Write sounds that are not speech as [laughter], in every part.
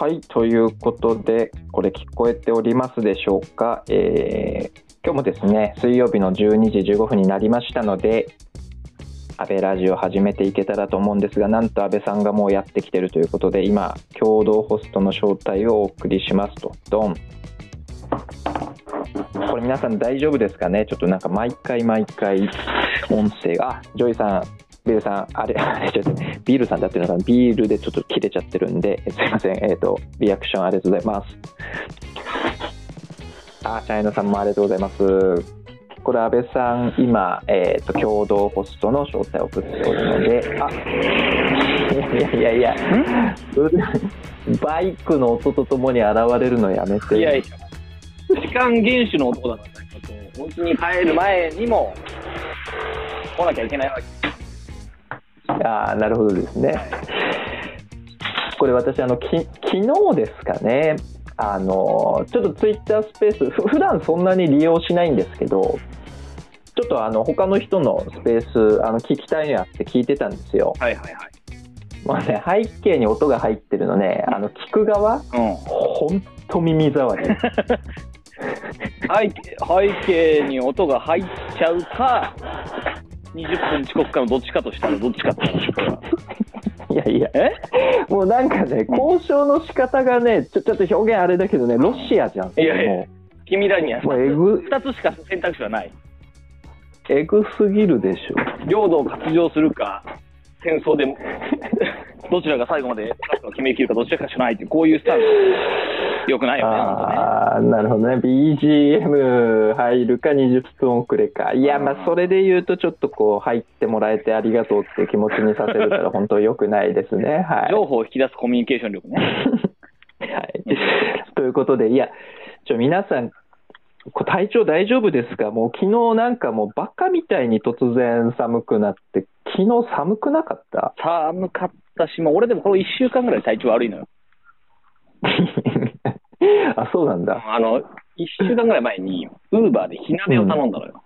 はい、ということで、これ聞こえておりますでしょうか？えー今日もですね、水曜日の12時15分になりましたので、あべラジオ始めていけたらと思うんですが、なんとあべさんがもうやってきてるということで、今、共同ホストの招待をお送りしますと。ドン。これ皆さん大丈夫ですかね？ちょっとなんか毎回毎回音声が、あ、ジョイさん、ビールさん、あれ、[laughs] あれちょっとビールさんだっていうのがビールでちょっと切れちゃってるんで、すいません、えっ、と、リアクションありがとうございます。あ、チャイナさんもありがとうございます。これ、安倍さん、今、えっ、と、共同ホストの招待を送っておるので、あ、いやいやいや、それでバイクの音とともに現れるのやめて。いやいや、時間厳守の男だから、お家に帰る前にも来なきゃいけないわけ。ああ、なるほどですね。これ私あのき昨日ですかね。あのちょっとツイッタースペースふ普段そんなに利用しないんですけど、ちょっとあの他の人のスペースあの聞きたいなって聞いてたんですよ。はいはいはい。まあね背景に音が入ってるのね、あの聞く側うん。本当耳障り。[laughs] 背景背景に音が入っちゃうか、20分遅刻かのどっちかとしたらどっちかって話これはいやいや、え？もうなんかね交渉の仕方がねちょちょっと表現あれだけどねロシアじゃん。いやいや君らにはもうもうえぐ2つしか選択肢はない。えぐすぎるでしょ。領土を割譲するか、戦争でどちらが最後まで決めきるか、どちらかしかないってこういうスタイル。よくないよね。ああ、なるほどね。BGM 入るか20分遅れか。いや、まあ、それで言うと、ちょっとこう、入ってもらえてありがとうっていう気持ちにさせるから、本当良くないですね。はい。情報を引き出すコミュニケーション力ね。[laughs] はい。ということで、いや、ちょ、皆さん、こ体調大丈夫ですか？もう昨日なんかもうバカみたいに突然寒くなって、昨日寒くなかった？寒かったし、もう俺でもこの1週間ぐらい体調悪いのよ。[laughs] あ、そうなんだ。あの、1週間ぐらい前に、ウーバーで火鍋を頼んだのよ。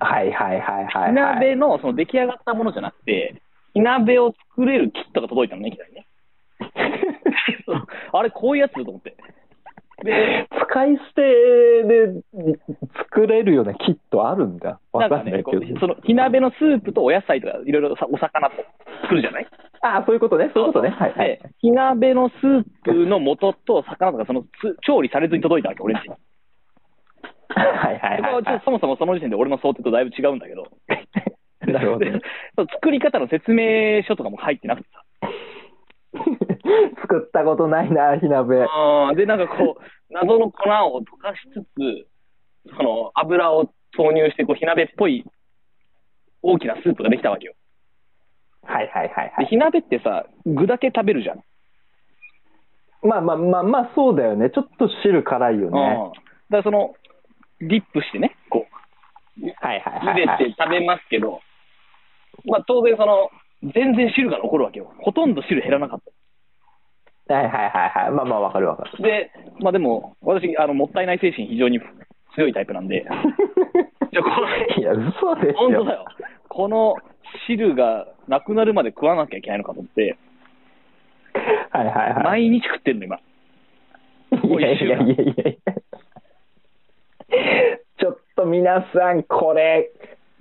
はいはいはいはい、はい。火鍋のその出来上がったものじゃなくて、火鍋を作れるキットが届いたのね、ね。[laughs] あれ、こういうやつと思って。で、使い捨てで作れるようなキットあるんだ。わなんかんないけど。こうその火鍋のスープとお野菜とかいろいろさお魚と作るじゃないあそういうことね、そういうことね。はい、はいで。火鍋のスープの素と魚とかそのつ調理されずに届いたわけ、[laughs] 俺んちに。はいはいはい、はちょっとそもそもその時点で俺の想定とだいぶ違うんだけど。[laughs] なるほどで。その作り方の説明書とかも入ってなくてさ。[laughs] [laughs] 作ったことないな、火鍋。あーで、なんかこう、[laughs] 謎の粉を溶かしつつ、その油を投入して、こう、火鍋っぽい大きなスープができたわけよ。はいはいはいはで、い。火鍋ってさ、具だけ食べるじゃん。まあまあまあまあ、そうだよね。ちょっと汁辛いようん。ね。だからその、ディップしてね、こう、はいはいはい、茹ではい。て食べますけど、まあ当然その、全然汁が残るわけよ。ほとんど汁減らなかった。はいはいはいはい。まあまあわかるわかる。で、まあでも、私、あの、もったいない精神非常に強いタイプなんで、じゃあこれいや、嘘ですよ。本当だよ。この汁がなくなるまで食わなきゃいけないのかと思って、はいはいはい。毎日食ってるの、今。いやいやいやいやいや。ちょっと皆さん、これ、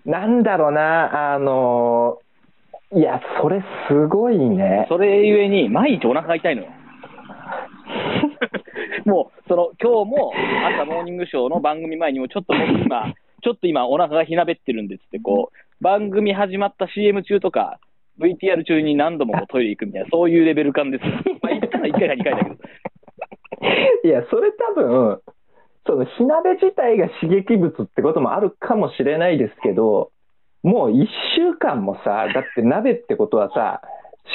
なんだろうな、あの、いや、それすごいね。それゆえに、毎日お腹が痛いのよ。もう、その、今日も朝モーニングショーの番組前にも、ちょっと僕今、[laughs] ちょっと今お腹がひなべってるんでっつって、こう、番組始まった CM 中とか、VTR 中に何度もこうトイレ行くみたいな、そういうレベル感ですよ。まあ、行ったら1回か2回だけど。[laughs] いや、それ多分、その火鍋自体が刺激物ってこともあるかもしれないですけど、もう1週間もさ、だって鍋ってことはさ、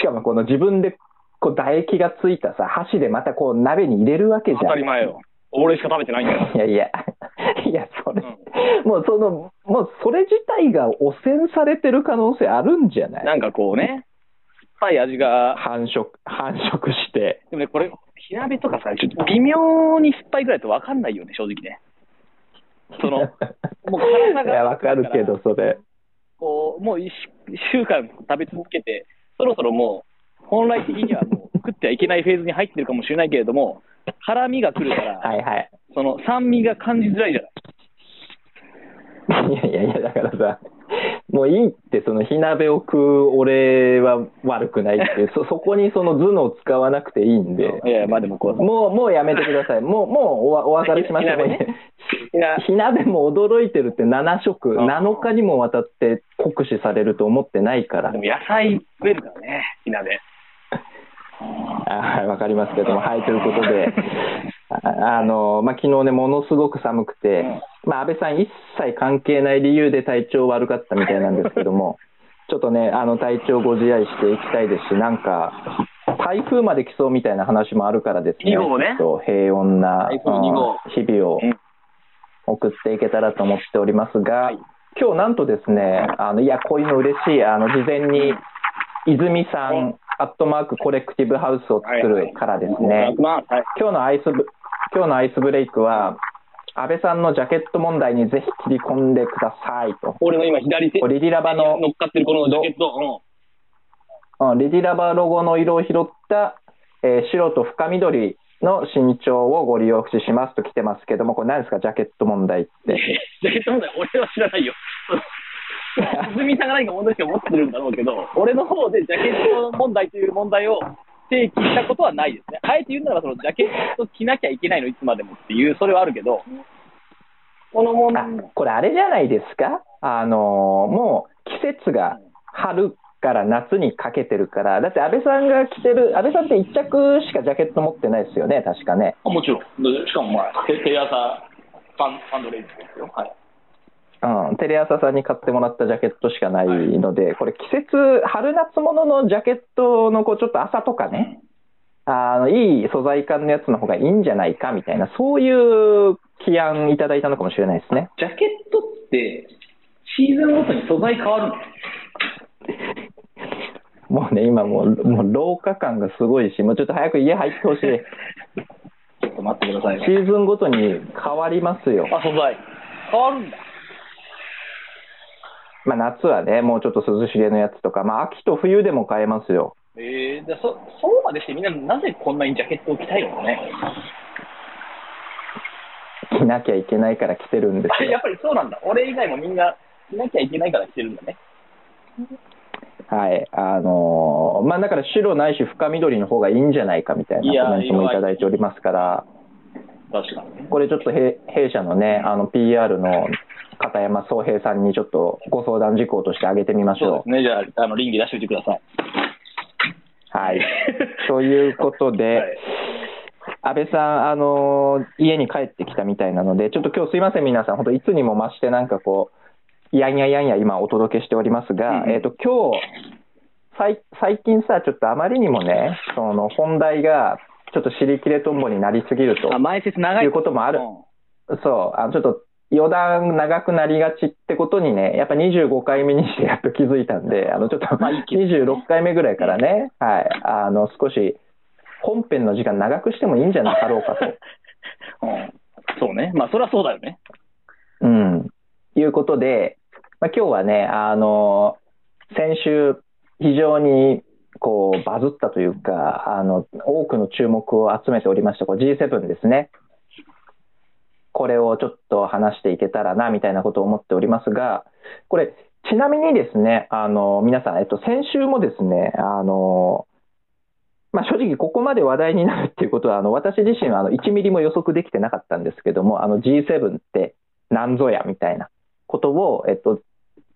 しかもこの自分でこう唾液がついたさ、箸でまたこう鍋に入れるわけじゃん。当たり前よ。俺しか食べてないんだよ。いやいや、[laughs] いや、それ、もうその、もうそれ自体が汚染されてる可能性あるんじゃない？なんかこうね、酸っぱい味が、繁殖、繁殖して。でもね、これ、火鍋とかさ、ちょっと微妙に酸っぱいぐらいと分かんないよね、正直ね。その、[laughs] もう体がいや、わかるけど、それ。こう、もう一週間食べ続けて、そろそろもう、本来的にはもう、食ってはいけないフェーズに入ってるかもしれないけれども、辛みが来るから、はいはい。その酸味が感じづらいじゃない。いやいやいや、だからさ、もういいって、その火鍋を食う俺は悪くないっていう、[laughs] そ、そこにその頭脳を使わなくていいんで、いやいや、まあでもこう、もう、もうやめてください。もう、もうおわお別れしましょう。火鍋ねいや火鍋も驚いてるって7食、うん7日にもわたって酷使されると思ってないからで。も野菜食えるからね、火鍋。あはい、わかりますけども、はい、ということで、ああの、まあ、昨日ね、ものすごく寒くて、まあ、安倍さん一切関係ない理由で体調悪かったみたいなんですけども、[laughs] ちょっとね、あの、体調ご自愛していきたいですし、なんか、台風まで来そうみたいな話もあるからですね、ねと平穏な、日々をうん送っていけたらと思っておりますが、はい今日なんとですね、あの、いや、こういうの嬉しい、あの、事前に、泉さうんん、アットマークコレクティブハウスを作るからですね、100万はい。今日のアイスブ、今日のアイスブレイクは、安倍さんのジャケット問題にぜひ切り込んでくださいと。俺の今左手、リディラバの乗っかってるこのジャケット、う？んリディラバロゴの色を拾った、えー白と深緑の身長をご利用しますと来てますけども、これ何ですか、ジャケット問題っうん。て。[laughs] ジャケット問題、俺は知らないよ。泉さんが何か問題しか持ってるんだろうけど、俺の方でジャケット問題という問題を提起したことはないですね。あえて言うならば、そのジャケット着なきゃいけないの、いつまでもっていう、それはあるけど、この問あ題、これあれじゃないですか、あのーもう季節が春から夏にかけてるから、だって安倍さんが着てる、安倍さんって1着しかジャケット持ってないですよね、確かね。あもちろん。でしかも、まあ、テテレ朝ファンファンドレイズですよ。はい。うん、テレ朝さんに買ってもらったジャケットしかないので、これ季節、春夏物のジャケットのこうちょっと朝とかね、あの、いい素材感のやつの方がいいんじゃないかみたいな、そういう起案いただいたのかもしれないですね。ジャケットって、シーズンごとに素材変わるのもうね、今もう、もう廊下感がすごいし、もうちょっと早く家入ってほしい。[laughs] ちょっと待ってくださいシーズンごとに変わりますよ。あ、素材。変わるんだ。まあ夏はね、もうちょっと涼しげのやつとか、まあ秋と冬でも買えますよ。えー、でそそうまでしてみんななぜこんなにジャケットを着たいのね。着なきゃいけないから着てるんですよやっ。ぱりそうなんだ。俺以外もみんな着なきゃいけないから着てるんだね。はい。あのーまあだから白ないし深緑の方がいいんじゃないかみたいなコメントもいただいておりますから、確かにね。これちょっと弊弊社のね、あの PR の片山宗平さんにちょっとご相談事項として挙げてみましょそうですね。じゃあ、あの、倫理出しておいてください。う。はい。[laughs] ということで、はい安倍さん、あのー家に帰ってきたみたいなので、ちょっと今日すいません、皆さん、本当いつにも増してなんかこう、やんややんや今お届けしておりますが、うんえっ、と、今日、最最近さ、ちょっとあまりにもね、その本題が、ちょっと尻切れとんぼになりすぎるとあ、前説長い。いうこともあるうんそう、あのちょっと余談長くなりがちってことにね、やっぱ25回目にしてやっと気づいたんで、[laughs] あのちょっとまあいいけど26回目ぐらいからね、はい、あの少し本編の時間長くしてもいいんじゃなかろうかと。[laughs] うんそうね。まあ、そりゃそうだよね。うん。いうことで、まあ、今日はね、あの、先週、非常に、こう、バズったというか、あの、多くの注目を集めておりました、こう G7 ですね。これをちょっと話していけたらな、みたいなことを思っておりますが、これ、ちなみにですね、あの、皆さん、えっと、先週もですね、あの、まあ、正直ここまで話題になるっていうことは、あの、私自身はあの1ミリも予測できてなかったんですけども、あの G7 って何ぞやみたいなことを、えっと、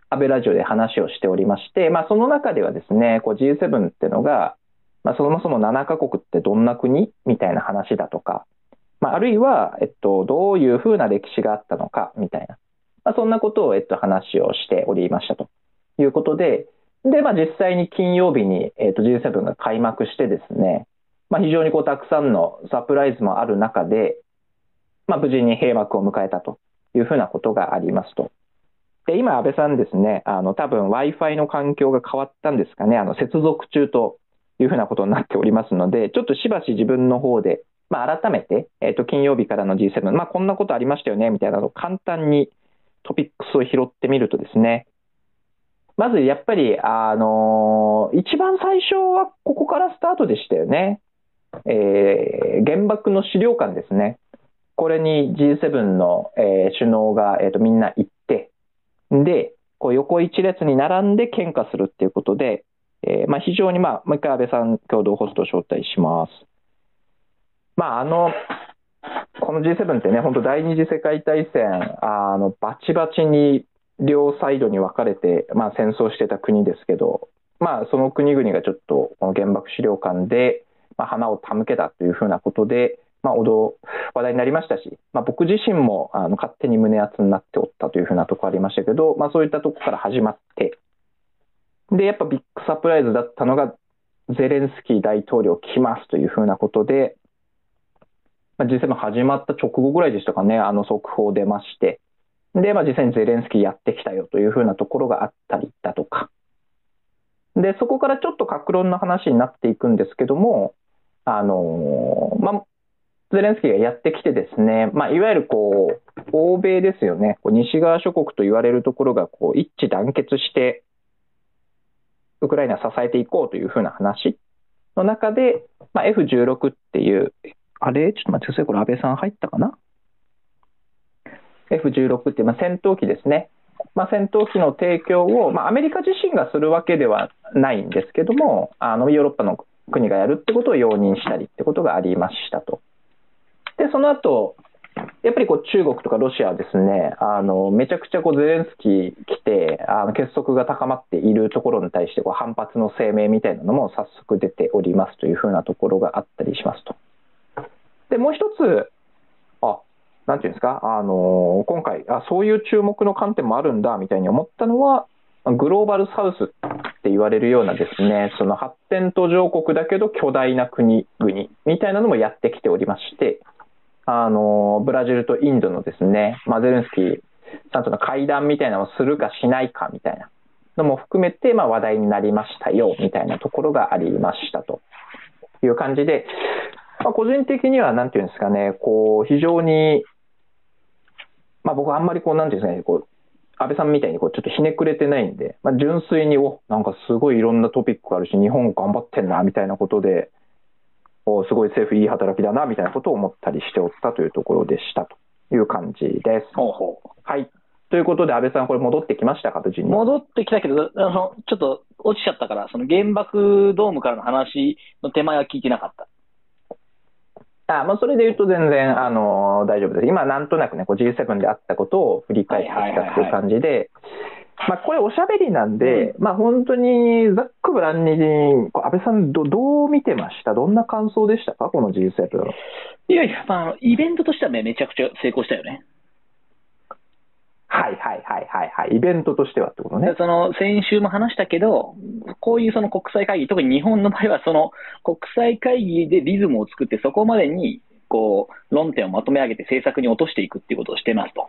安倍ラジオで話をしておりまして、まあ、その中ではですね、こう G7 ってのが、まあ、そもそも7カ国ってどんな国？みたいな話だとか、まあ、あるいは、えっと、どういうふうな歴史があったのかみたいな、まあ、そんなことを、えっと、話をしておりましたと。いうことで、で、まあ、実際に金曜日に、えっと G7 が開幕してですね、まあ、非常にこうたくさんのサプライズもある中で、まあ、無事に閉幕を迎えたと。いうふうなことがありますと。で、今、安倍さんですね、あの、多分 Wi-Fi の環境が変わったんですかね、あの、接続中というふうなことになっておりますので、ちょっとしばし自分の方で、まあ、改めて、えっ、と、金曜日からの G7、まあ、こんなことありましたよね、みたいなのを簡単にトピックスを拾ってみるとですね、まずやっぱり、あのー一番最初はここからスタートでしたよね。えー原爆の資料館ですね。これに G7 の、えー首脳が、えーとみんな行って、で、こう横一列に並んで献花するっていうことで、えーまあ、非常に、まあ、もう一回安倍さん共同ホストを招待します。まあ、あの、この G7 ってね、本当第二次世界大戦、あの、バチバチに両サイドに分かれて、まあ、戦争してた国ですけど、まあ、その国々がちょっと、この原爆資料館で、まあ、花を手向けたというふうなことで、まあ、話題になりましたし、まあ、僕自身もあの勝手に胸熱になっておったというふうなところありましたけど、まあ、そういったところから始まって、で、やっぱビッグサプライズだったのが、ゼレンスキー大統領来ますというふうなことで、まあ、G7 始まった直後ぐらいでしたかね、あの速報出まして、で、まあ、実際にゼレンスキーやってきたよというふうなところがあったりだとか、で、そこからちょっと格論の話になっていくんですけども、あのまあ、ゼレンスキーがやってきてですね、まあ、いわゆるこう、欧米ですよね、こう西側諸国と言われるところがこう一致団結して、ウクライナを支えていこうというふうな話の中で、まあ、F16 っていう、あれ？ちょっと待ってください、これ安倍さん入ったかな ?F16 って、まあ、戦闘機ですね。まあ、戦闘機の提供を、まあ、アメリカ自身がするわけではないんですけども、あのヨーロッパの国がやるってことを容認したりってことがありましたと。で、その後、やっぱりこう中国とかロシアはですね、あのめちゃくちゃこうゼレンスキー来て、あの結束が高まっているところに対してこう反発の声明みたいなのも早速出ておりますというふうなところがあったりしますと。で、もう一つ、あ、なんていうんですか、あの今回あ、そういう注目の観点もあるんだみたいに思ったのは、グローバルサウスって言われるようなですね、その発展途上国だけど巨大な国々みたいなのもやってきておりまして、あのブラジルとインドのですね、ま、ゼレンスキーさんとの会談みたいなのをするかしないかみたいなのも含めて、まあ、話題になりましたよみたいなところがありましたという感じで、まあ、個人的にはなんていうんですかね、こう非常に、まあ、僕はあんまりこう、なんていうんですかね、こう安倍さんみたいにこうちょっとひねくれてないんで、まあ、純粋に、おなんかすごいいろんなトピックがあるし、日本頑張ってんなみたいなことで、おすごい政府いい働きだなみたいなことを思ったりしておったというところでしたという感じです。ほうほうはい。ということで、安倍さん、これ戻ってきましたか、無事に？戻ってきたけど、あのちょっと落ちちゃったから、その原爆ドームからの話の手前は聞いてなかった。あまあ、それで言うと全然、あの大丈夫です。今、なんとなくね、こう G7 であったことを振り返ってきたという感じで、まあ、これおしゃべりなんで、まあ、本当にざっくばらんに、安倍さんど、どう見てました？どんな感想でしたか？この G7。いやいや、まあ、イベントとしてはね、めちゃくちゃ成功したよね。はいはいはいはいはい。イベントとしてはってことねで。その先週も話したけど、こういうその国際会議、特に日本の場合は、その国際会議でリズムを作って、そこまでにこう論点をまとめ上げて政策に落としていくっていうことをしてますと。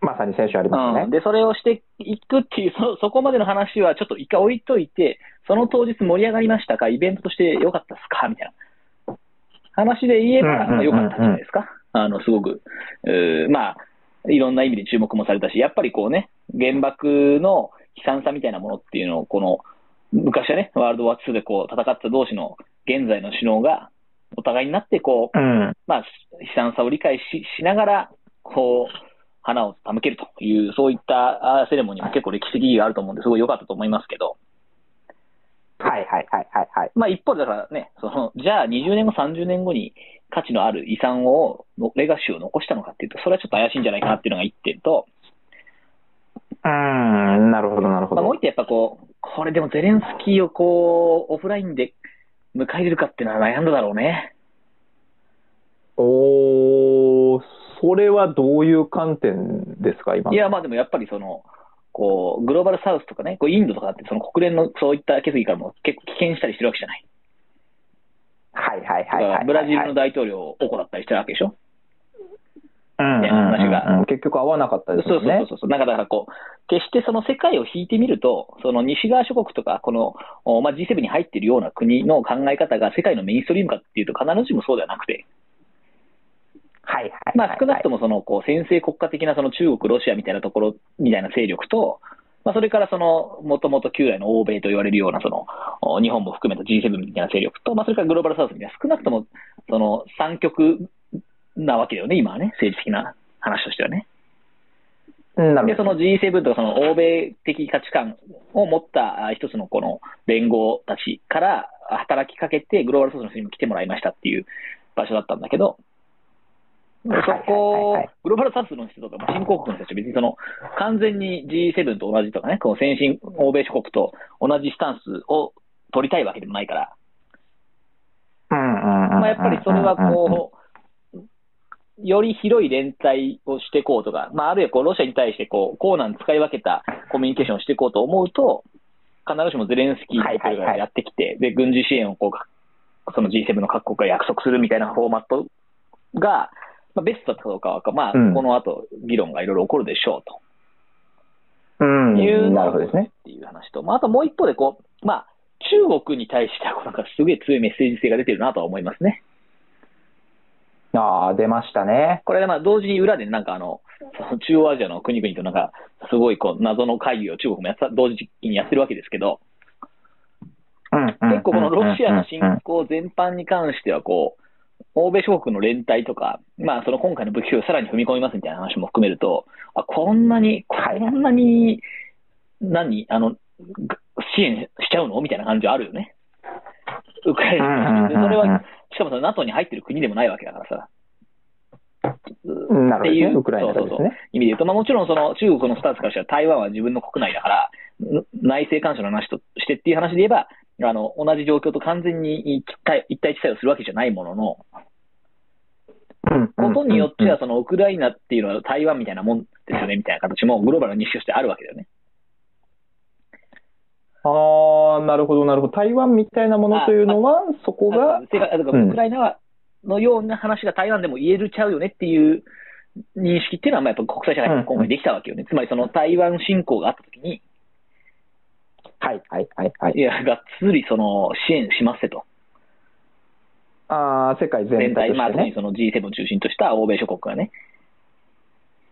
まさに先週ありましたね。うん、で、それをしていくっていうそ、そこまでの話はちょっと一回置いといて、その当日盛り上がりましたか、イベントとして良かったですか？みたいな話で言えば、まあ良かったんじゃないですか。あの、すごく、まあ、いろんな意味で注目もされたし、やっぱりこうね、原爆の悲惨さみたいなものっていうのを、この、昔はね、ワールドワー2でこう戦った同士の現在の首脳が、お互いになってこう、うん。まあ、悲惨さを理解ししながら、こう、花を手向けるという、そういったあセレモニーも結構歴史的意義があると思うんで、すごい良かったと思いますけど、はいはいはいはいはい。まあ一方でだからね、その、じゃあ20年後、30年後に価値のある遺産を、のレガシーを残したのかっていうと、それはちょっと怪しいんじゃないかなっていうのが一点と、うん、なるほどなるほまあ、もうど。一点やっぱこう、これでもゼレンスキーをこう、オフラインで迎え入れるかっていうのは悩んだだろうね。おー、それはどういう観点ですか、今の。いや、まあでもやっぱりその、こう、グローバルサウスとかね、こうインドとかって、その国連のそういった決議からも結構棄権したりしてるわけじゃない。はいはいはいブラジルの大統領を行ったりしてるわけでしょ？うんうんね話がうんうん結局合わなかったですそうよね。そうそうそう。なんかだからこう、決してその世界を引いてみると、その西側諸国とか、この、おまあ、G7 に入っているような国の考え方が世界のメインストリームかっていうと必ずしもそうではなくて、はいはいはいはい。まあ少なくともその、こう、先制国家的なその中国、ロシアみたいなところ、みたいな勢力と、まあ、それからその、もともと旧来の欧米と言われるような、その、お日本も含めた G7 みたいな勢力と、まあ、それからグローバルサウスみたいな、少なくとも、その、三極なわけだよね、今はね、政治的な話としてはね。で。その G7 とかその欧米的価値観を持ったあ一つのこの連合たちから働きかけて、グローバルサウスの人にも来てもらいましたっていう場所だったんだけど、そこはい、グローバルサウスの人とか、まあ新興国の人たちは別にその完全に G7 と同じとかね、この先進欧米諸国と同じスタンスを取りたいわけでもないから、うんうんうんうんまあ、やっぱりそれはこう、より広い連帯をしていこうとか、まあ、あるいはこうロシアに対してこう、コーナーに使い分けたコミュニケーションをしていこうと思うと、必ずしもゼレンスキー大統領がやってきて、で、軍事支援をこう、その G7 の各国が約束するみたいなフォーマットが、まあ、ベストだったかどうかは、まあ、うんこの後、議論がいろいろ起こるでしょうと。うん、いうのなるほどですね。っていう話と、まあ、あともう一方でこう、まあ、中国に対しては、なんかすげえ強いメッセージ性が出てるなとは思いますね。ああ、出ましたね。これまあ同時に裏でなんかあの、その中央アジアの国々となんか、すごいこう謎の会議を中国もやった同時にやってるわけですけど、うんうん結構このロシアの侵攻全般に関してはこう、欧米諸国の連帯とか、まあその今回の武器供与をさらに踏み込みますみたいな話も含めると、あ、こんなに、こはいんなに、何、あの、が支援しちゃうのみたいな感じはあるよね。ウクライナそれは、しかもその NATO に入ってる国でもないわけだからさ。うんなるほどね。っていうウクライナがですそうそうね。意味で言うと、まあ、もちろんその中国のスタンスからしたら台湾は自分の国内だから、ん内政干渉の話としてっていう話で言えば、あの同じ状況と完全に一体一体一体をするわけじゃないものの、ことによっては、そのウクライナっていうのは台湾みたいなもんですよねみたいな形もグローバルな認識としてあるわけだよね。ああ、なるほど、なるほど。台湾みたいなものというのは、そこが、正確だかウクライナはのような話が台湾でも言えるちゃうよねっていう認識っていうのは、まあやっぱ国際社会に今回できたわけよね。つまりその台湾侵攻があったときに、はい、はい、はい、はいい。や、がっつりその支援しますせと。ああ、世界全全体、まあ。特にその G7 を中心とした欧米諸国がね、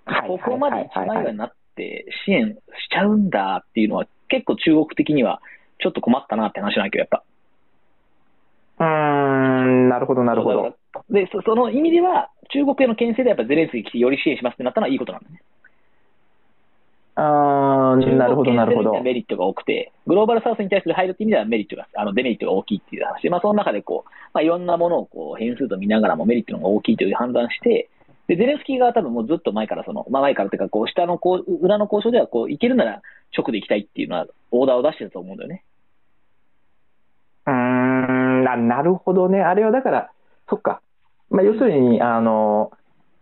はいここまで一枚岩になって支援しちゃうんだっていうのは、結構中国的にはちょっと困ったなって話なんだけど、やっぱ。うーん、なるほど、なるほど。でそ、その意味では、中国への牽制でやっぱゼレンスキー来てより支援しますってなったのはいいことなんだね。ああ、なるほど、なるほど。メリットが多くて、グローバルサウスに対する配慮っていう意味ではメリットが、あのデメリットが大きいっていう話で、まあ、その中でこう、まあ、いろんなものをこう変数と見ながらもメリットの方が大きいという判断して、で、ゼレンスキー側は多分もうずっと前からその、まあ、前からというか、こう、下のこう、裏の交渉では、こう、いけるなら直で行きたいっていうのは、オーダーを出してると思うんだよね。うーんな、なるほどね。あれはだから、そっか。まあ、要するに、あの、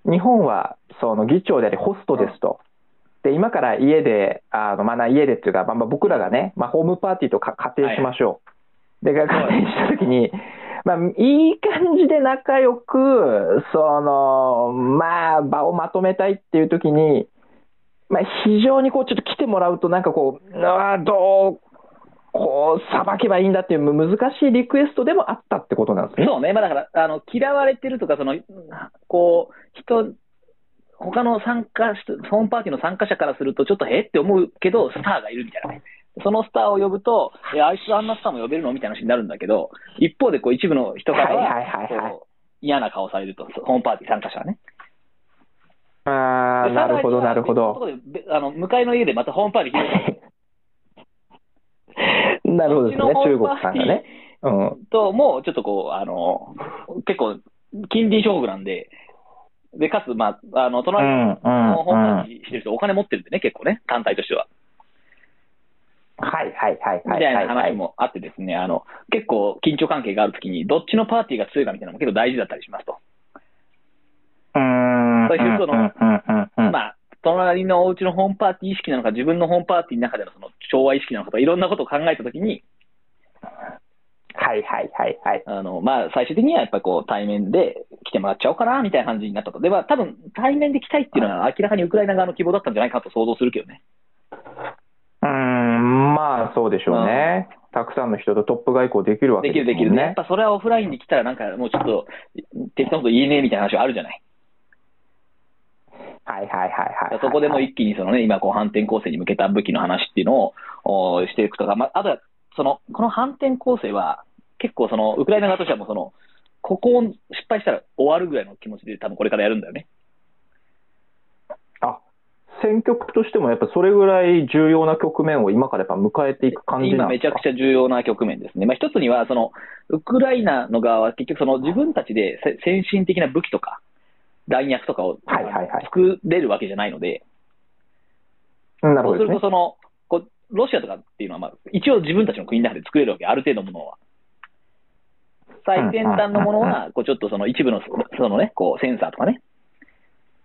日本は、その議長でありホストですと。で、今から家で、あの、まあ、家でっていうか、まあ、まあ僕らがね、まあ、ホームパーティーとか仮定しましょう。で、仮定したときに、まあ、いい感じで仲良く、その、まあ、場をまとめたいっていうときに、まあ、非常にこう、ちょっと来てもらうと、なんかこう、ああ、どう、こう、さばけばいいんだっていう難しいリクエストでもあったってことなんですね。そうね。まあ、だから、あの、嫌われてるとか、その、こう、人、他の参加し、ホームパーティーの参加者からすると、ちょっとへって思うけど、スターがいるみたいなね。そのスターを呼ぶと、え、あいつあんなスターも呼べるの？みたいな話になるんだけど、一方で、こう、一部の人からは、嫌な顔されると、ホームパーティー参加者はね。ああ、でなるほど、なるほど。あの、向かいの家でまたホームパーティー開 [laughs] なるほどですね、中国さんがね。うん。と、もうちょっとこう、あの、結構、近隣諸国なんで、で、かつ、まあ、あの、隣のホームパーうん。ティーしてる人、お金持ってるんでね、結構ね、単体としては。はい、はい、はい、みはい。たいな話もあってですね、あの、結構緊張関係があるときに、どっちのパーティーが強いかみたいなのも結構大事だったりしますと。うーん。そういうそのうん、うん、うん、うん。まあ、隣のお家のホームパーティー意識なのか、自分のホームパーティーの中でのその調和意識なのかとか、いろんなことを考えたときに、はい、はい、はい、はい。あの、まあ、最終的にはやっぱりこう、対面で来てもらっちゃおうかな、みたいな感じになったと。で、まあ、多分、対面で来たいっていうのは明らかにウクライナ側の希望だったんじゃないかと想像するけどね。うーん、まあ、そうでしょうね。たくさんの人とトップ外交できるわけできるですもんね。できるね。やっぱそれはオフラインで来たらなんかもうちょっと、適当なこと言えねえみたいな話はあるじゃない。はいはいはいはい。そこでも一気にそのね、今こう反転攻勢に向けた武器の話っていうのをおしていくとか、まあ、あとは、その、この反転攻勢は、結構その、ウクライナ側としてはもうその、ここを失敗したら終わるぐらいの気持ちで多分これからやるんだよね。あ、戦局としてもやっぱそれぐらい重要な局面を今からやっぱ迎えていく感じなんですか？今めちゃくちゃ重要な局面ですね。まあ一つには、その、ウクライナの側は結局その自分たちでせ先進的な武器とか、弾薬とかを作れるわけじゃないので、そうす。るとその、こうロシアとかっていうのは、まあ、一応自分たちの国の中で作れるわけ、ある程度のものは。最先端のものは、こうちょっとその一部のそのね、こうセンサーとかね、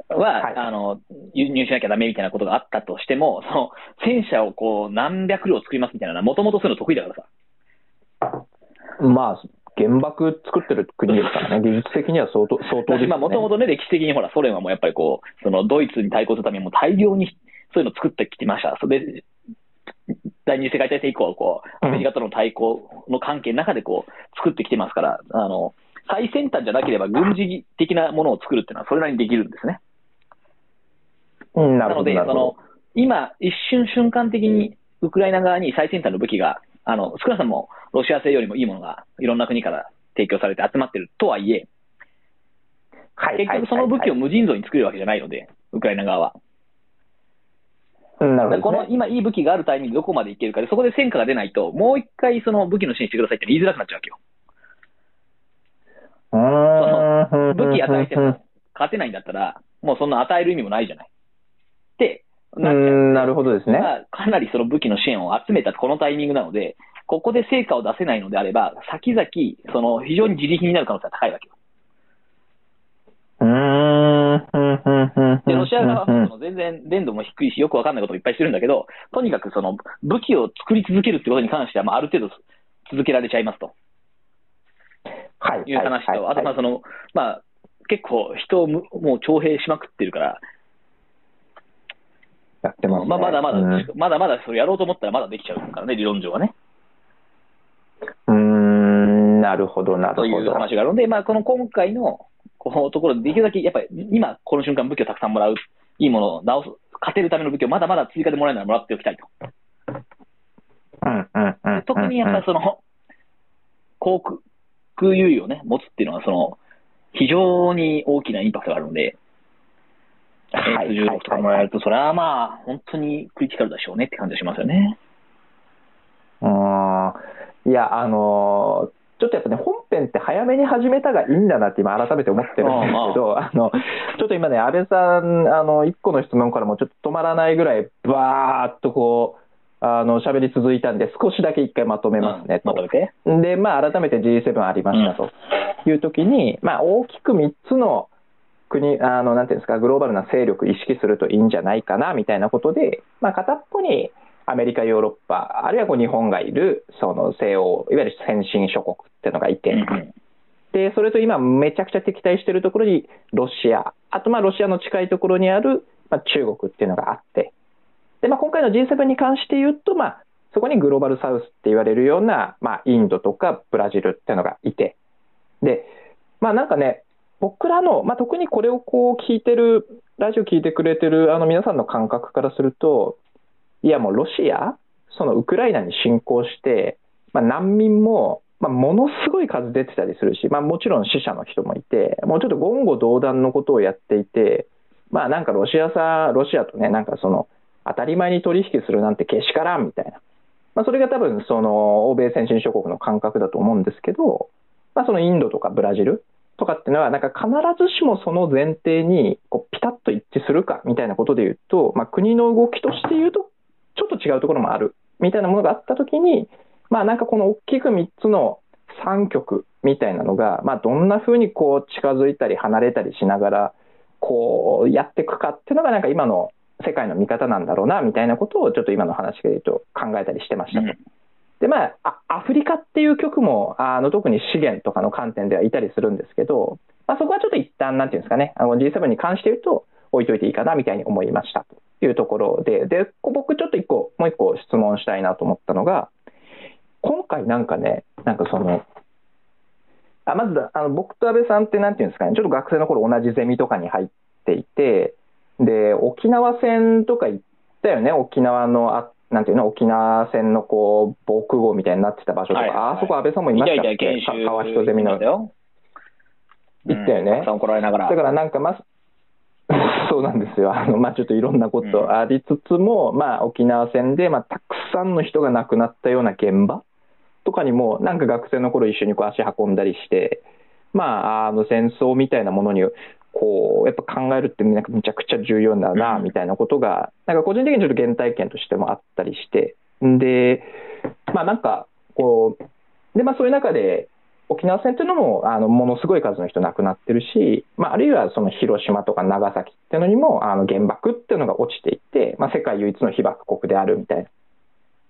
は、はいあの、輸入しなきゃダメみたいなことがあったとしても、その戦車をこう何百両作りますみたいなのは、もともとそういうの得意だからさ。まあ、原爆作ってる国ですからね、技術的には相当 [laughs] 相当ですね。まあ、もともとね、歴史的にほら、ソ連はもうやっぱりこう、そのドイツに対抗するためにもう大量にそういうのを作ってきてました。それで、第二次世界大戦以降、こう、アメリカとの対抗の関係の中でこう、作ってきてますから、あの、最先端じゃなければ軍事的なものを作るっていうのはそれなりにできるんですね。うん、なるほど。なので、その、今、一瞬瞬間的にウクライナ側に最先端の武器が、あの、少なくともロシア製よりもいいものがいろんな国から提供されて集まってるとはいえ、はい結局その武器をはい無尽蔵に作れるわけじゃないので、ウクライナ側は。うんなるほど、だからこの今いい武器があるタイミングでどこまでいけるかで、そこで戦果が出ないと、もう一回その武器の支援してくださいって言いづらくなっちゃうわけよ。うーん武器与えても勝てないんだったら、もうそんな与える意味もないじゃない。ってうなっちゃう。ん、なるほどですね。まあかなりその武器の支援を集めたこのタイミングなので、ここで成果を出せないのであれば、先々、その非常に自力になる可能性が高いわけよ。うーん、で、ロシア側はその全然連度も低いし、よくわかんないこともいっぱいしてるんだけど、とにかくその武器を作り続けるってことに関しては、まあ、ある程度続けられちゃいますとはい。いう話と、はいあとまあその、まあ、結構人をむもう徴兵しまくってるから、やってますね。まあ、まだまだ、うんまだまだそれやろうと思ったらまだできちゃうからね、理論上はね。うーん、なるほど、なるほど。という話があるので、まあ、この今回のこのところで、できるだけやっぱり今、この瞬間、武器をたくさんもらう、いいものを直す、勝てるための武器をまだまだ追加でもらえるならもらっておきたいと。うん、うん、うん。特にやっぱりその、航空優位をね、持つっていうのは、その、非常に大きなインパクトがあるので、はい S16 とかもらえると、それはまあ、本当にクリティカルでしょうねって感じがしますよね。うーんいや、あのーちょっとやっぱね、本編って早めに始めたがいいんだなって今改めて思ってるんですけど、あの、ちょっと今ね、安倍さん、あの、一個の質問からもちょっと止まらないぐらい、バーっとこう、あの、喋り続いたんで、少しだけ一回まとめますね、まと。めて。で、まあ、改めて G7 ありましたという時に、まあ、大きく3つの国、あの、なんていうんですか、グローバルな勢力意識するといいんじゃないかな、みたいなことで、まあ、片っぽにアメリカ、ヨーロッパ、あるいはこう日本がいる、その西欧、いわゆる先進諸国っていうのがいて、で、それと今めちゃくちゃ敵対しているところにロシア、あとまあロシアの近いところにある、まあ、中国っていうのがあって、で、まあ、今回の G7 に関して言うと、まあ、そこにグローバルサウスって言われるような、まあ、インドとかブラジルっていうのがいて、で、まあなんかね、僕らの、まあ、特にこれをこう聞いてる、ラジオ聞いてくれてるあの皆さんの感覚からすると、いやもうロシア、そのウクライナに侵攻して、まあ、難民も、まあ、ものすごい数出てたりするし、まあ、もちろん死者の人もいて、もうちょっと言語道断のことをやっていて、まあなんかロシアさ、ロシアとね、なんかその、当たり前に取引するなんてけしからんみたいな。まあ、それが多分その欧米先進諸国の感覚だと思うんですけど、まあ、そのインドとかブラジルとかっていうのは、なんか必ずしもその前提にこうピタッと一致するかみたいなことで言うと、まあ、国の動きとして言うと、ちょっと違うところもあるみたいなものがあったときに、まあなんかこの大きく3つの3極みたいなのが、まあどんな風にこう近づいたり離れたりしながら、こうやっていくかっていうのがなんか今の世界の見方なんだろうなみたいなことをちょっと今の話で言うと考えたりしてましたと。でまあ、あアフリカっていう局もあの特に資源とかの観点ではいたりするんですけど、まあ、そこはちょっと一旦なんていうんですかねあの G7 に関して言うと置いといていいかなみたいに思いましたというところでで僕ちょっと一個もう一個質問したいなと思ったのが今回なんかねなんかそのあまずあの僕と安倍さんってなんていうんですかねちょっと学生の頃同じゼミとかに入っていてで、沖縄戦とか行ったよね、沖縄の、あなんていうの、沖縄戦のこう、防空壕みたいになってた場所とか、はいはいはい。あそこ安倍さんもいましたっけ？いたいた研修か川人ゼミの。行ったよね。うん。だからなんかまあ、そうなんですよ。[laughs] あの、まあちょっといろんなことありつつも、まあ沖縄戦で、まあたくさんの人が亡くなったような現場とかにも、なんか学生の頃一緒にこう足運んだりして、まあ、あの戦争みたいなものに、こう、やっぱ考えるってなんかむちゃくちゃ重要だな、うん。みたいなことが、なんか個人的にちょっと原体験としてもあったりして、んで、まあなんか、こう、で、まあそういう中で、沖縄戦っていうのも、あの、ものすごい数の人亡くなってるし、まあ、あるいはその広島とか長崎っていうのにも、あの、原爆っていうのが落ちていて、まあ、世界唯一の被爆国であるみたい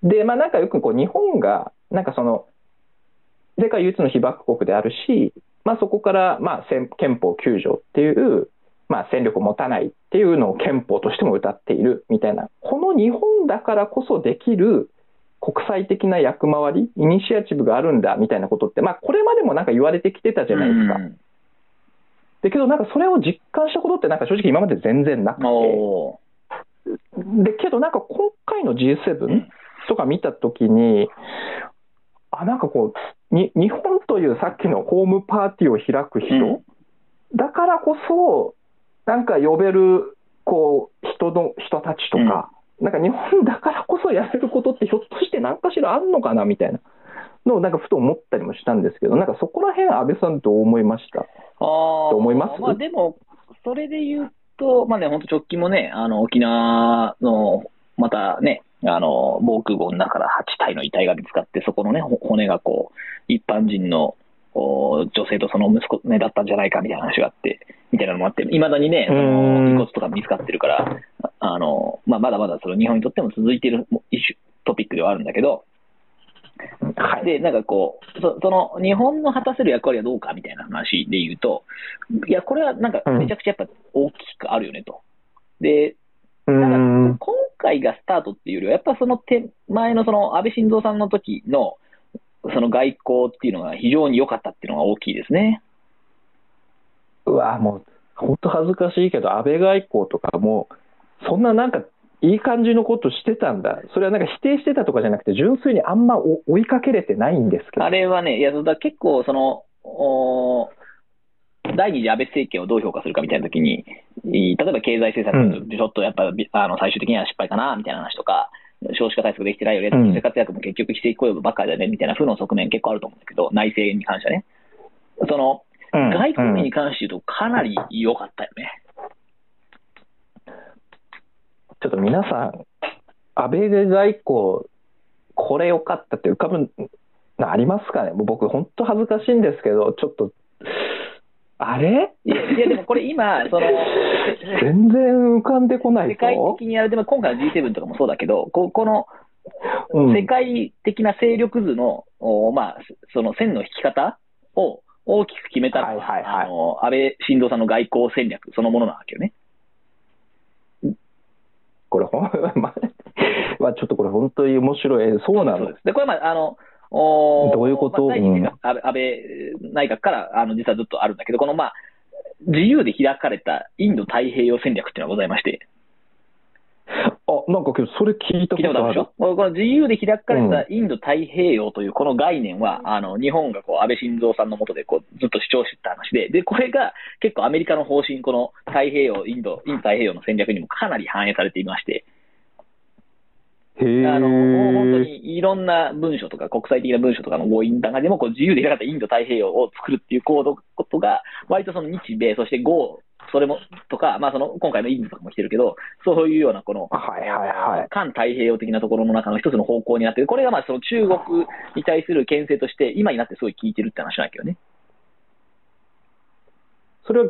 な。で、まあ、なんかよくこう、日本が、なんかその、世界唯一の被爆国であるし、まあ、そこから、まあ、憲憲法9条っていう、まあ、戦力を持たないっていうのを憲法としても歌っているみたいな、この日本だからこそできる国際的な役回り、イニシアチブがあるんだみたいなことって、まあ、これまでもなんか言われてきてたじゃないですか。うん。だけど、なんかそれを実感したことって、なんか正直今まで全然なくて、おでけどなんか今回の G7 とか見たときに、あ、なんかこう、に日本というさっきのホームパーティーを開く人、うん。だからこそ、なんか呼べる、こう、人の、人たちとか、なんか日本だからこそやれることってひょっとして何かしらあんのかなみたいなのをなんかふと思ったりもしたんですけど、なんかそこら辺安倍さんどう思いました？あ。と思います？まあでも、それで言うと、まあね、本当直近もね、あの、沖縄の、またね、あの、防空壕の中から8体の遺体が見つかって、そこのね、骨がこう、一般人の、女性とその息子、ね、だったんじゃないかみたいな話があって、みたいなのもあって、いまだにね、そのうん遺骨とか見つかってるから、ああの、まあ、まだまだその日本にとっても続いている一種トピックではあるんだけど、はい。で、なんかこう、そその日本の果たせる役割はどうかみたいな話で言うと、いや、これはなんかめちゃくちゃやっぱ大きくあるよねと。で、うーん。今回がスタートっていうよりは、やっぱその手前のその安倍晋三さんの時のその外交っていうのが非常に良かったっていうのが大きいですね。うわ、もう、本当恥ずかしいけど、安倍外交とかも、そんななんか、いい感じのことしてたんだ。それはなんか否定してたとかじゃなくて、純粋にあんまお追いかけれてないんですけど。あれはね、いや、だ結構その、お第二次安倍政権をどう評価するかみたいな時に、い例えば経済政策、ちょっとやっぱ、あの最終的には失敗かなみたいな話とか、少子化対策できてないよね、うん。生活役も結局非正規雇用ばっかりだねみたいな負の側面結構あると思うんだけど、内政に関してはね。その、うん。外交に関して言うとかなり良かったよね。ちょっと皆さん、安倍外交、これ良かったって浮かぶのありますかね？もう僕、本当恥ずかしいんですけど、ちょっと、あれ？いや、いやでもこれ今、その、全然浮かんでこない世界ぞ。的にやる、でも今回の G7 とかもそうだけど、ここのうん世界的な勢力図の、おまあ、その線の引き方を大きく決めたのは、はいはいはいあの安倍晋三さんの外交戦略そのものなわけよね。これ、ほんま [laughs] まあ、ちょっとこれ本当に面白い。そうなのそうです。で、これはまあ、あの、おどういうこと？まあ第安倍安倍内閣からあの実はずっとあるんだけど、このまあ、自由で開かれたインド太平洋戦略っていうのがございまして、あ、なんかけど、それ聞いたことある。でしこの自由で開かれたインド太平洋というこの概念は、あの日本がこう安倍晋三さんの下でこうずっと主張してた話で、で、これが結構アメリカの方針、この太平洋、インド、インド太平洋の戦略にもかなり反映されていまして。あの、もう本当にいろんな文書とか国際的な文書とかの合意の中でもこう自由で開かれたインド太平洋を作るっていう行動ことが、割とその日米、そして豪、それも、とか、まあその、今回のインドとかも来てるけど、そういうようなこの、はいはいはい。環太平洋的なところの中の一つの方向になってる。これがまあその中国に対する牽制として、今になってすごい効いてるって話なんだけどね。それは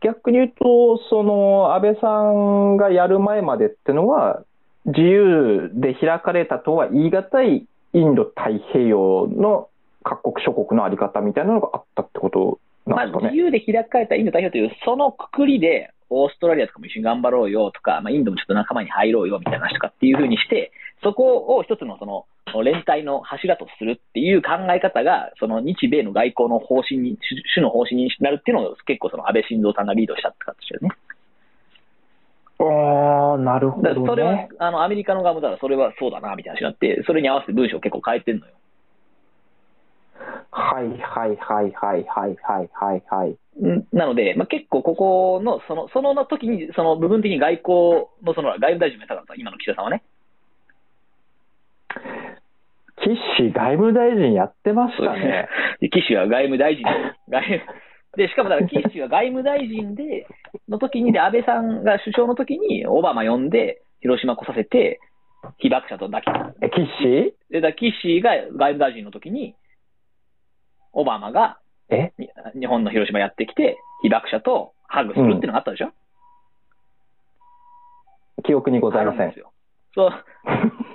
逆に言うと、その安倍さんがやる前までってのは、自由で開かれたとは言い難いインド太平洋の各国諸国のあり方みたいなのがあったってことなんですかね。自由で開かれたインド代表という、そのくくりで、オーストラリアとかも一緒に頑張ろうよとか、まあ、インドもちょっと仲間に入ろうよみたいな話とかっていうふうにして、そこを一つのその連帯の柱とするっていう考え方が、その日米の外交の方針に、主の方針になるっていうのを結構その安倍晋三さんがリードしたって形だよね。ああ、なるほど、ね。それは、あの、アメリカの側もだからそれはそうだな、みたいな話になって、それに合わせて文章を結構変えてんのよ。はいはいはいはいはいはいはいはい。んなので、まあ、結構ここの、その、その時に、その部分的に外交の、その、外務大臣もやったかった、今の岸田さんはね。岸外務大臣やってましたね。で岸は外務大臣で、外務で、しかもだから岸は外務大臣で、の時に、で、安倍さんが首相の時に、オバマ呼んで、広島来させて、被爆者と抱き、え、岸で、だから岸が外務大臣の時に、オバマがえ？に日本の広島やってきて、被爆者とハグするっていうのがあったでしょ、記憶にございません。そう。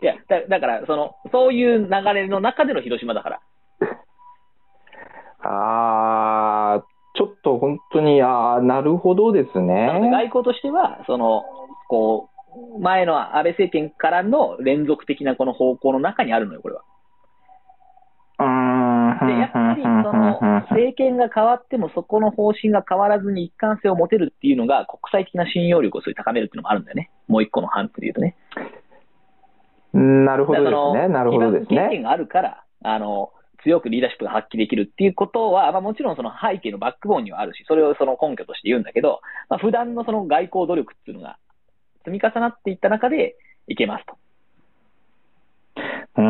いや、だだから、その、そういう流れの中での広島だから。[laughs] ああ、ちょっと本当に、ああ、なるほどですなのでね。外交としては、その、こう、前の安倍政権からの連続的なこの方向の中にあるのよ、これは。うーん。で、やっぱり、その、政権が変わっても、そこの方針が変わらずに一貫性を持てるっていうのが、国際的な信用力をそういう高めるっていうのもあるんだよね。もう一個の反復で言うとね。なるほどですね。なるほどですね。経験があるから、あの、強くリーダーシップが発揮できるっていうことは、まあ、もちろんその背景のバックボーンにはあるし、それをその根拠として言うんだけど、まあ、普段のその外交努力っていうのが積み重なっていった中でいけますと。い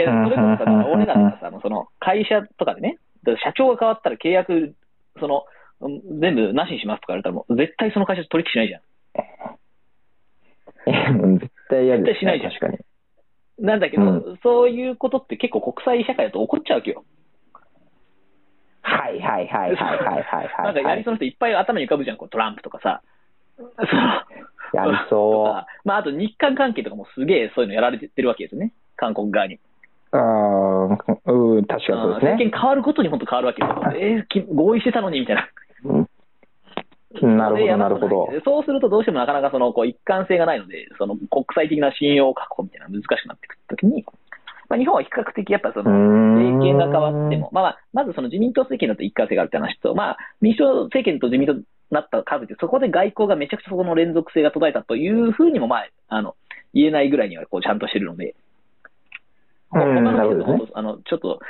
や、それこそさ、俺らがさ、その会社とかでね、社長が変わったら契約、その、うん全部なしにしますとか言われたら、もう絶対その会社と取引しないじゃん。[laughs] うん絶対嫌です、ね。絶対しないじゃん確かに。なんだけど、うそういうことって結構国際社会だと起こっちゃうわけよ。はいはいはいはいはいはいはい。[laughs] なんかやりそうな人いっぱい頭に浮かぶじゃん、こうトランプとかさ。その [laughs] やりとそか [laughs] まあ、あと日韓関係とかもすげえそういうのやられてるわけですよね。韓国側に。う。うーん、うん、確かにそうです政権ね。変わることに本当変わるわけですよ。えーき合意してたのにみたいな。うん。なるほど、なるほど。でそうするとどうしてもなかなかそのこう一貫性がないので、その国際的な信用確保みたいなのが難しくなってくるときに、まあ、日本は比較的やっぱその政権が変わっても、まあまずその自民党政権だと一貫性があるって話と、まあ、民主党政権と自民党になった数で、そこで外交がめちゃくちゃそこの連続性が途絶えたというふうにも、まあ、あの、言えないぐらいにはこうちゃんとしてるので、のなるほどね。あの、ちょっと、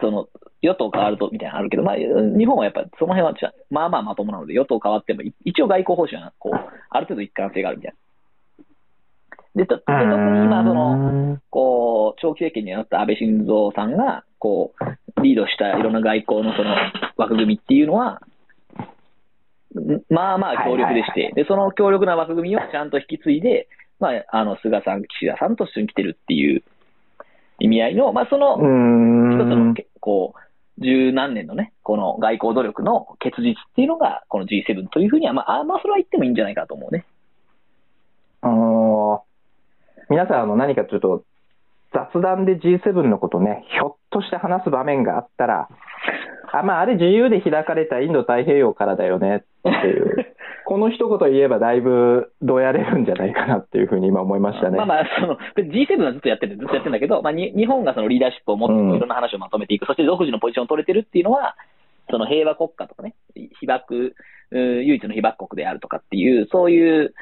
その、与党変わるとみたいなのあるけど、まあ、日本はやっぱその辺はまあまあまともなので、与党変わっても、い一応外交方針は、こう、ある程度一貫性があるみたいな。で、特に今、その、こう、長期政権になった安倍晋三さんが、こう、リードしたいろんな外交のその枠組みっていうのは、んまあまあ強力でして、で、その強力な枠組みをちゃんと引き継いで、まあ、あの、菅さん、岸田さんと一緒に来てるっていう意味合いの、まあ、その。一つのけ、こう、十何年のね、この外交努力の結実っていうのが、この G7 というふうには、まあ、あまあ、それは言ってもいいんじゃないかと思うね。あの皆さん、あの、何かちょっと、雑談で G7 のことね、ひょっとして話す場面があったら、あ、まあ、あれ自由で開かれたインド太平洋からだよねっていう、[laughs] この一言言えばだいぶどうやれるんじゃないかなっていうふうに今思いましたね。まあまあ、その、G7 はずっとやってる、ずっとやってるんだけど、まあ、に日本がそのリーダーシップを持って、うんいろんな話をまとめていく、そして独自のポジションを取れてるっていうのは、その平和国家とかね、被爆、唯一の被爆国であるとかっていう、そういう、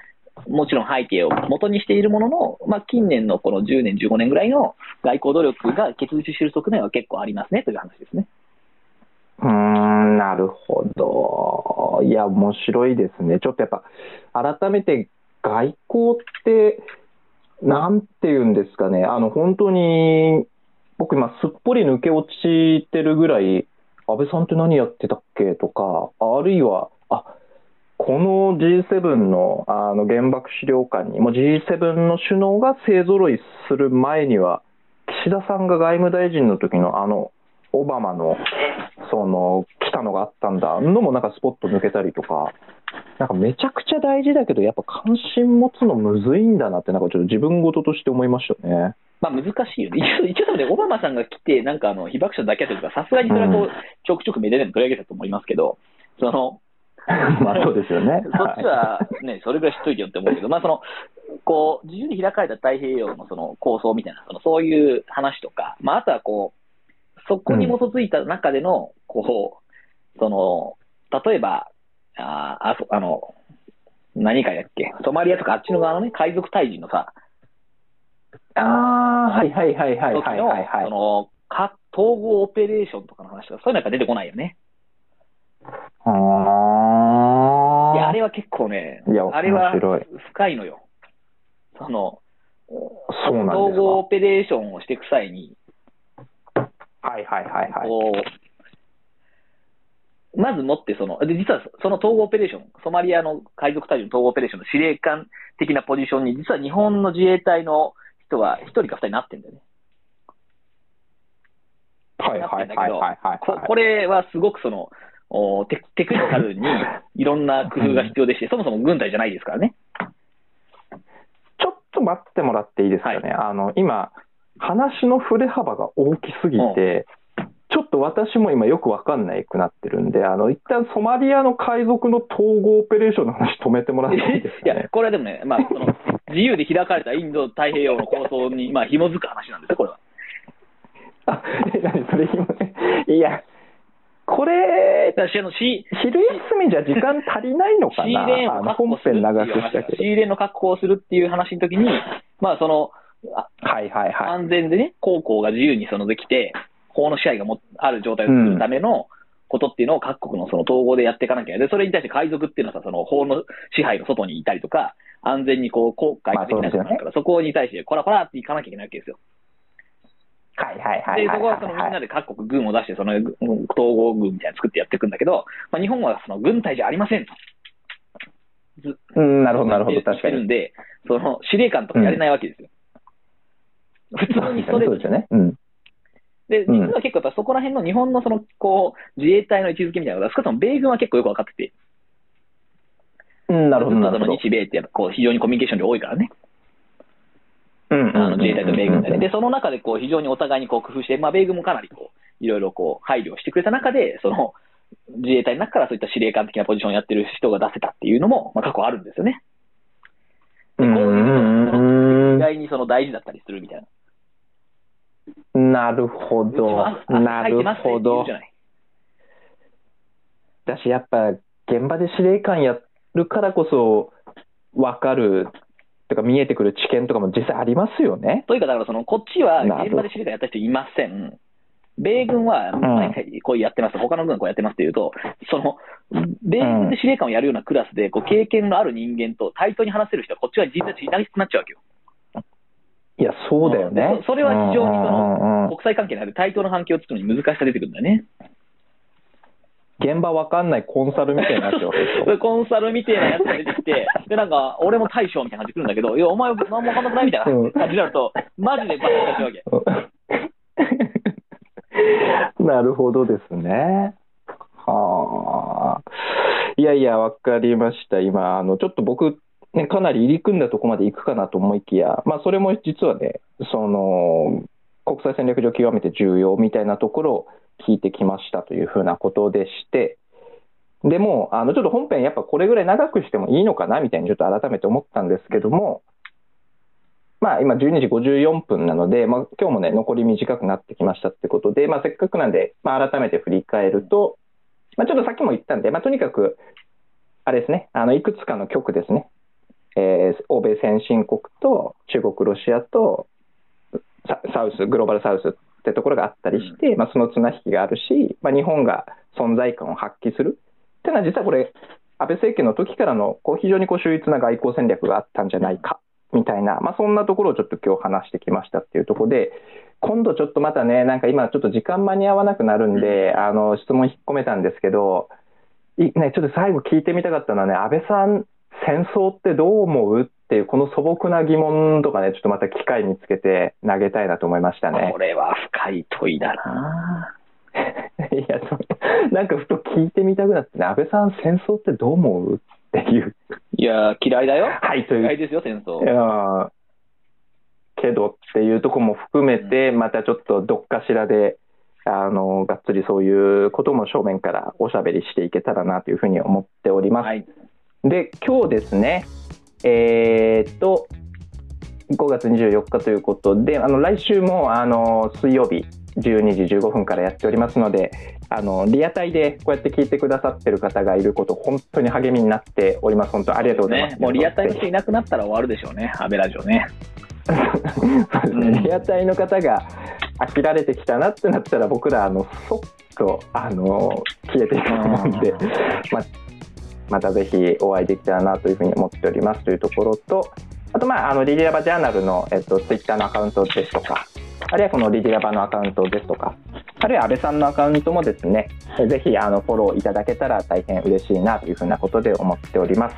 もちろん背景を元にしているものの、まあ、近年のこの10年、15年ぐらいの外交努力が結実している側面は結構ありますねという話ですね。うーん、なるほど。いや、面白いですね。ちょっとやっぱ、改めて外交って、なんて言うんですかね。あの、本当に、僕今すっぽり抜け落ちてるぐらい、安倍さんって何やってたっけとか、あるいは、あ、この G7 のあの原爆資料館に、もう G7 の首脳が勢ぞろいする前には、岸田さんが外務大臣の時のあの、オバマの、その、来たのがあったんだ、のもなんかスポット抜けたりとか、なんかめちゃくちゃ大事だけど、やっぱ関心持つのむずいんだなって、なんかちょっと自分事として思いましたね。まあ難しいよね。一応、ね、オバマさんが来て、なんかあの、被爆者だけやってるから、さすがにそれはこうんう、ちょくちょくメディアでも取り上げたと思いますけど、その、[laughs] まあそうですよね。[laughs] そっちはね、それぐらい知っといてよって思うけど、まあその、こう、自由に開かれた太平洋のその構想みたいな、そのそういう話とか、まああとはこう、そこに基づいた中での、こう、その、例えば、ああそあの、何かやっけソマリアとかあっちの側のね、海賊退治のさ、ああ、はいはいはいはいはいはい、はいそ。の、か統合オペレーションとかの話とか、そういうのやっぱ出てこないよね。あーいや、あれは結構ねいや、あれは深いのよ。その。統合オペレーションをしていく際に、はいはいはいはい。こう、まずもってその、で、実はその統合オペレーション、ソマリアの海賊隊の統合オペレーションの司令官的なポジションに、実は日本の自衛隊の人は一人か二人なってんだよね。はいはいはいはいはいはい。ここれはすごくその、おテテクニカルにいろんな工夫が必要でして、そもそも軍隊じゃないですからね。ちょっと待ってもらっていいですかね。あの、今、話の振れ幅が大きすぎて、ちょっと私も今よくわかんないくなってるんで、あの、一旦ソマリアの海賊の統合オペレーションの話止めてもらっていいですいやかね、。これはでもね、まあ、その、[laughs] 自由で開かれたインド太平洋の構想に、まあ、紐づく話なんですよ、これは。あ、え、何それ今、[laughs] いや、これ、私、あの、シ昼休みじゃ時間足りないのかシーなレーンをあの本確保するっていう編長く話したけど。シーレーンの確保をするっていう話の時に、まあ、その、あはいはいはい。安全でね、航行が自由にそのできて、法の支配がもある状態を作るためのことっていうのを各国のその統合でやっていかなきゃいけない。で、それに対して海賊っていうのはさ、その法の支配の外にいたりとか、安全にこう、航海ができない人なんだから、そこに対して、こらこらっていかなきゃいけないわけですよ。はいはいはいで、はいそこはそのみんなで各国軍を出して、そのうん統合軍みたいなの作ってやっていくんだけど、まあ、日本はその軍隊じゃありませんと。うん、なるほどなるほど、確かに。るんで、その司令官とかやれないわけですよ。普通にストレートそうですよね。うん。で、うん実は結構やっぱそこら辺の日本のその、こう、自衛隊の位置づけみたいなのが、少なくとも米軍は結構よく分かってて、うん、なるほどその日米ってやっぱこう、非常にコミュニケーション量多いからね。うんあの自衛隊と米軍でね。でで、その中でこう、非常にお互いにこう工夫して、まあ、米軍もかなりこう、いろいろこう、配慮をしてくれた中で、その、自衛隊の中からそういった司令官的なポジションをやってる人が出せたっていうのも、まあ、過去あるんですよね。でこういうのが意外にその大事だったりするみたいな。なるほどは。あなるほど。だし、やっぱ、現場で司令官やるからこそ、わかる、とか見えてくる知見とかも実際ありますよね。というか、だからその、こっちは現場で司令官やった人いません。米軍はん毎回こうやってます、他の軍はこうやってますっていうと、その、米軍で司令官をやるようなクラスで、こう経験のある人間と対等に話せる人は、こっちは実際いなくなっちゃうわけよ。いや、そうだよねうん。そそれは非常にその国際関係のある対等な関係を作るのに難しさ出てくるんだよね。現場わかんないコンサルみたいになっちゃうわけですよ。[laughs] コンサルみたいなやつが出てきて、で、なんか、俺も大将みたいな感じで来るんだけど、いや、お前何もわかんなくないみたいなうん感じになると、マジでバカになっちゃうわけ。[laughs] なるほどですね。はあ。いやいや、わかりました。今、あの、ちょっと僕、ね、かなり入り組んだとこまで行くかなと思いきや、まあ、それも実はね、その、国際戦略上極めて重要みたいなところを聞いてきましたというふうなことでして、でも、あの、ちょっと本編やっぱこれぐらい長くしてもいいのかなみたいにちょっと改めて思ったんですけども、まあ今12時54分なので、まあ今日もね、残り短くなってきましたってことで、まあせっかくなんで、まあ改めて振り返ると、まあちょっとさっきも言ったんで、まあとにかく、あれですね、あの、いくつかの局ですね、えー欧米先進国と中国、ロシアとササウス、グローバルサウスってところがあったりして、まあその綱引きがあるし、まあ日本が存在感を発揮する。っていうのは実はこれ、安倍政権の時からのこう非常にこう秀逸な外交戦略があったんじゃないかみたいな、まあ、そんなところをちょっと今日話してきましたっていうところで、今度ちょっとまたね、なんか今ちょっと時間間に合わなくなるんで、あの質問引っ込めたんですけど、いね、ちょっと最後聞いてみたかったのはね、安倍さん、戦争ってどう思うっていう、この素朴な疑問とかね、ちょっとまた機会見つけて投げたいなと思いましたねこ。れは深い問いだな [laughs] いや、なんかふと聞いてみたくなってね、安倍さん、戦争ってどう思うっていう。いや、嫌いだよ。はい、という嫌いですよ、戦争い。やーけどっていうところも含めて、またちょっとどっかしらで、あの、がっつりそういうことも正面からおしゃべりしていけたらなというふうに思っております。はい。で、今日ですね、えーっと、5月24日ということで、あの来週もあの水曜日12時15分からやっておりますので、あのリアタイでこうやって聞いてくださってる方がいること、本当に励みになっております。本当ありがとうございます。ね、もうリアタイの人いなくなったら終わるでしょうね、安倍ラジオね、[laughs] リアタイの方が飽きられてきたなってなったら、僕ら、あのそっとあの消えていくと思うんで、まあ、またぜひお会いできたらなというふうに思っておりますというところと、あと、まあ、あのリリラバジャーナルの、えっと、ツイッターのアカウントですとか、あるいはこのリリラバのアカウントですとか、あるいは安倍さんのアカウントもですね、ぜひあのフォローいただけたら大変嬉しいなというふうなことで思っております。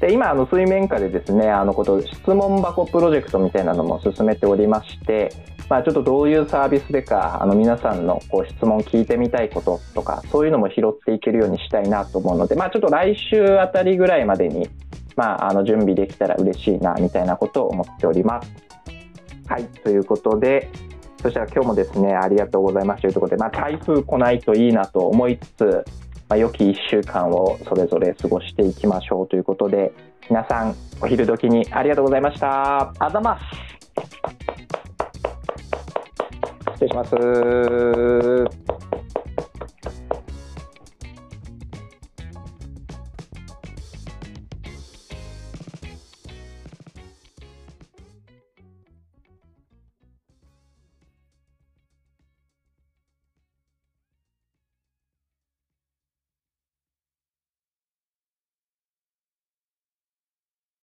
で今あの水面下でですねあのこと質問箱プロジェクトみたいなのも進めておりまして、まあ、ちょっとどういうサービスでかあの皆さんのこう質問聞いてみたいこととかそういうのも拾っていけるようにしたいなと思うので、まあ、ちょっと来週あたりぐらいまでに、まあ、あの準備できたら嬉しいなみたいなことを思っております。はいということでそしたら今日もですねありがとうございますというところで、まあ、台風来ないといいなと思いつつまあ、良き1週間をそれぞれ過ごしていきましょうということで皆さんお昼時にありがとうございましたあざます失礼します。